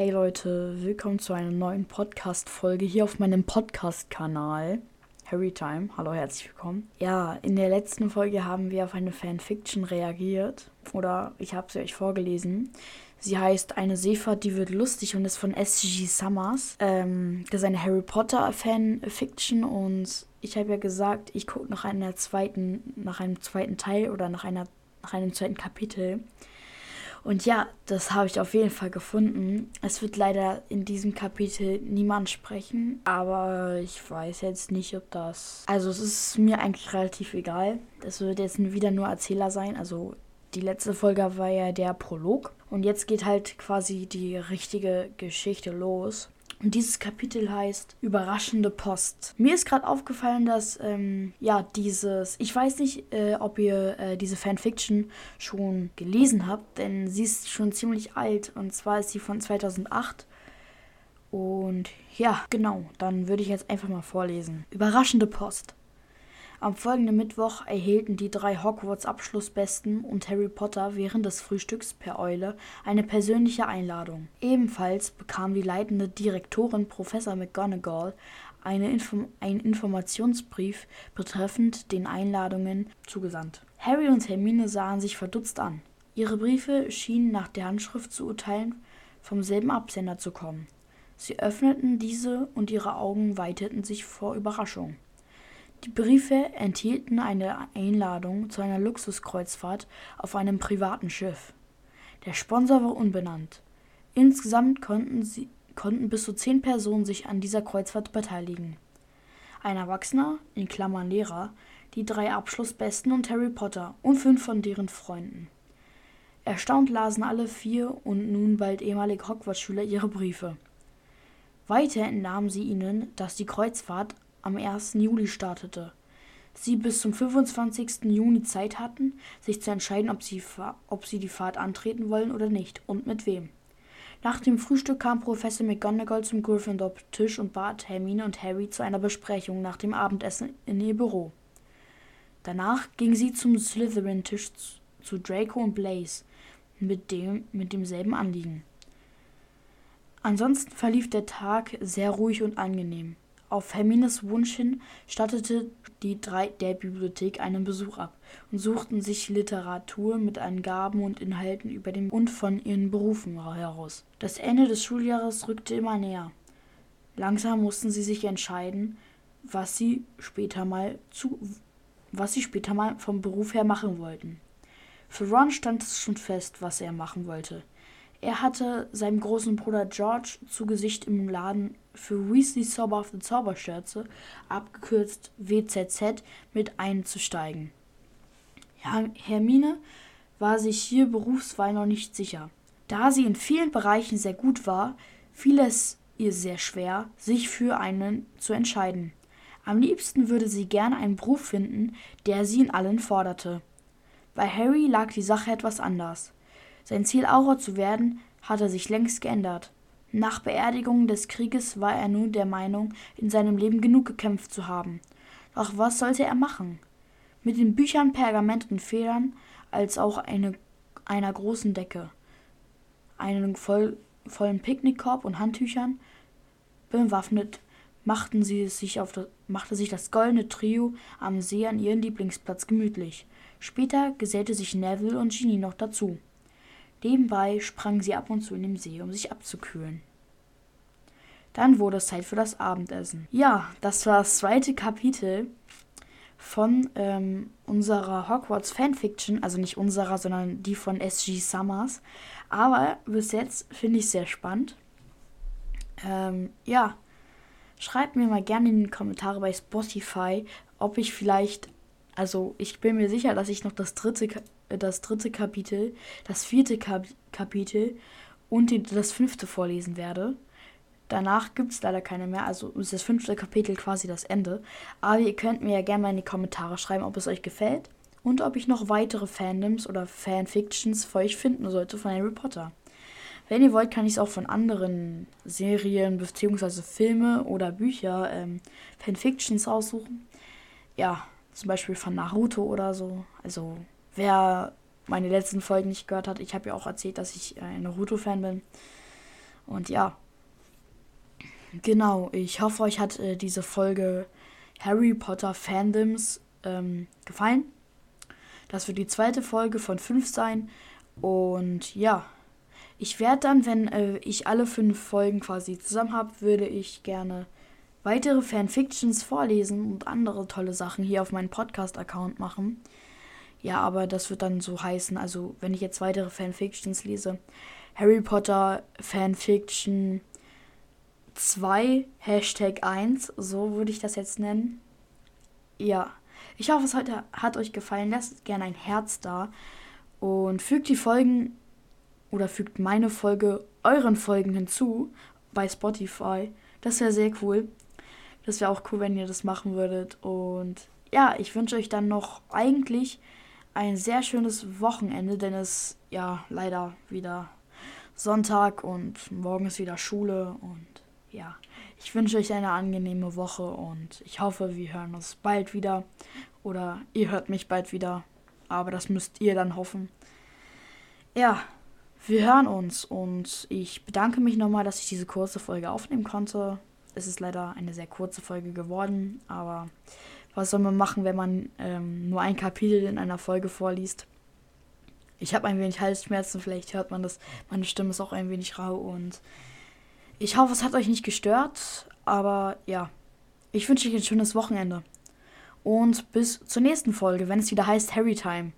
Hey Leute, willkommen zu einer neuen Podcast-Folge hier auf meinem Podcast-Kanal. Harry Time, hallo, herzlich willkommen. Ja, in der letzten Folge haben wir auf eine Fanfiction reagiert. Oder ich habe sie euch vorgelesen. Sie heißt Eine Seefahrt, die wird lustig und ist von SG Summers. Ähm, das ist eine Harry Potter Fanfiction und ich habe ja gesagt, ich gucke nach einer zweiten, nach einem zweiten Teil oder nach einer, nach einem zweiten Kapitel. Und ja, das habe ich auf jeden Fall gefunden. Es wird leider in diesem Kapitel niemand sprechen, aber ich weiß jetzt nicht, ob das. Also, es ist mir eigentlich relativ egal. Es wird jetzt wieder nur Erzähler sein. Also, die letzte Folge war ja der Prolog. Und jetzt geht halt quasi die richtige Geschichte los. Und dieses Kapitel heißt Überraschende Post. Mir ist gerade aufgefallen, dass, ähm, ja, dieses, ich weiß nicht, äh, ob ihr äh, diese Fanfiction schon gelesen habt, denn sie ist schon ziemlich alt. Und zwar ist sie von 2008. Und ja, genau, dann würde ich jetzt einfach mal vorlesen. Überraschende Post. Am folgenden Mittwoch erhielten die drei Hogwarts-Abschlussbesten und Harry Potter während des Frühstücks per Eule eine persönliche Einladung. Ebenfalls bekam die leitende Direktorin Professor McGonagall eine Inform einen Informationsbrief betreffend den Einladungen zugesandt. Harry und Hermine sahen sich verdutzt an. Ihre Briefe schienen nach der Handschrift zu urteilen vom selben Absender zu kommen. Sie öffneten diese und ihre Augen weiteten sich vor Überraschung. Die Briefe enthielten eine Einladung zu einer Luxuskreuzfahrt auf einem privaten Schiff. Der Sponsor war unbenannt. Insgesamt konnten, sie, konnten bis zu zehn Personen sich an dieser Kreuzfahrt beteiligen. Ein Erwachsener, in Klammern Lehrer, die drei Abschlussbesten und Harry Potter und fünf von deren Freunden. Erstaunt lasen alle vier und nun bald ehemalige Hogwarts-Schüler ihre Briefe. Weiter entnahmen sie ihnen, dass die Kreuzfahrt am 1. Juli startete. Sie bis zum 25. Juni Zeit hatten, sich zu entscheiden, ob sie, ob sie die Fahrt antreten wollen oder nicht und mit wem. Nach dem Frühstück kam Professor McGonagall zum Gryffindor-Tisch und bat Hermine und Harry zu einer Besprechung nach dem Abendessen in ihr Büro. Danach ging sie zum Slytherin-Tisch zu Draco und Blaze mit, dem, mit demselben Anliegen. Ansonsten verlief der Tag sehr ruhig und angenehm. Auf Hermines Wunsch hin stattete die drei der Bibliothek einen Besuch ab und suchten sich Literatur mit Angaben und Inhalten über den und von ihren Berufen heraus. Das Ende des Schuljahres rückte immer näher. Langsam mussten sie sich entscheiden, was sie später mal zu was sie später mal vom Beruf her machen wollten. Für Ron stand es schon fest, was er machen wollte. Er hatte seinem großen Bruder George zu Gesicht im Laden für Weasley Zauberhafte Zauberschürze, abgekürzt WZZ, mit einzusteigen. Hermine war sich hier berufsweil noch nicht sicher. Da sie in vielen Bereichen sehr gut war, fiel es ihr sehr schwer, sich für einen zu entscheiden. Am liebsten würde sie gerne einen Beruf finden, der sie in allen forderte. Bei Harry lag die Sache etwas anders. Sein Ziel, Auror zu werden, hatte sich längst geändert. Nach Beerdigung des Krieges war er nun der Meinung, in seinem Leben genug gekämpft zu haben. Doch was sollte er machen? Mit den Büchern, Pergament und Federn, als auch eine, einer großen Decke, einem voll, vollen Picknickkorb und Handtüchern bewaffnet, machten sie sich auf das, machte sich das goldene Trio am See an ihren Lieblingsplatz gemütlich. Später gesellte sich Neville und Ginny noch dazu. Nebenbei sprangen sie ab und zu in den See, um sich abzukühlen. Dann wurde es Zeit für das Abendessen. Ja, das war das zweite Kapitel von ähm, unserer Hogwarts Fanfiction, also nicht unserer, sondern die von SG Summers. Aber bis jetzt finde ich es sehr spannend. Ähm, ja, schreibt mir mal gerne in die Kommentare bei Spotify, ob ich vielleicht, also ich bin mir sicher, dass ich noch das dritte das dritte Kapitel, das vierte Kap Kapitel und die, das fünfte vorlesen werde. Danach gibt es leider keine mehr, also ist das fünfte Kapitel quasi das Ende. Aber ihr könnt mir ja gerne mal in die Kommentare schreiben, ob es euch gefällt und ob ich noch weitere Fandoms oder Fanfictions für euch finden sollte von Harry Potter. Wenn ihr wollt, kann ich es auch von anderen Serien bzw. Filme oder Bücher ähm, Fanfictions aussuchen. Ja, zum Beispiel von Naruto oder so. Also Wer meine letzten Folgen nicht gehört hat, ich habe ja auch erzählt, dass ich ein Naruto-Fan bin. Und ja, genau, ich hoffe, euch hat äh, diese Folge Harry Potter Fandoms ähm, gefallen. Das wird die zweite Folge von fünf sein. Und ja, ich werde dann, wenn äh, ich alle fünf Folgen quasi zusammen habe, würde ich gerne weitere Fanfictions vorlesen und andere tolle Sachen hier auf meinem Podcast-Account machen. Ja, aber das wird dann so heißen, also wenn ich jetzt weitere Fanfictions lese, Harry Potter Fanfiction 2, Hashtag 1, so würde ich das jetzt nennen. Ja, ich hoffe, es heute hat euch gefallen. Lasst gerne ein Herz da und fügt die Folgen oder fügt meine Folge euren Folgen hinzu bei Spotify. Das wäre sehr cool. Das wäre auch cool, wenn ihr das machen würdet. Und ja, ich wünsche euch dann noch eigentlich ein sehr schönes Wochenende, denn es ja leider wieder Sonntag und morgen ist wieder Schule und ja, ich wünsche euch eine angenehme Woche und ich hoffe, wir hören uns bald wieder oder ihr hört mich bald wieder, aber das müsst ihr dann hoffen. Ja, wir hören uns und ich bedanke mich nochmal, dass ich diese kurze Folge aufnehmen konnte. Es ist leider eine sehr kurze Folge geworden, aber was soll man machen, wenn man ähm, nur ein Kapitel in einer Folge vorliest? Ich habe ein wenig Halsschmerzen, vielleicht hört man das. Meine Stimme ist auch ein wenig rau und ich hoffe, es hat euch nicht gestört, aber ja, ich wünsche euch ein schönes Wochenende. Und bis zur nächsten Folge, wenn es wieder heißt Harry Time.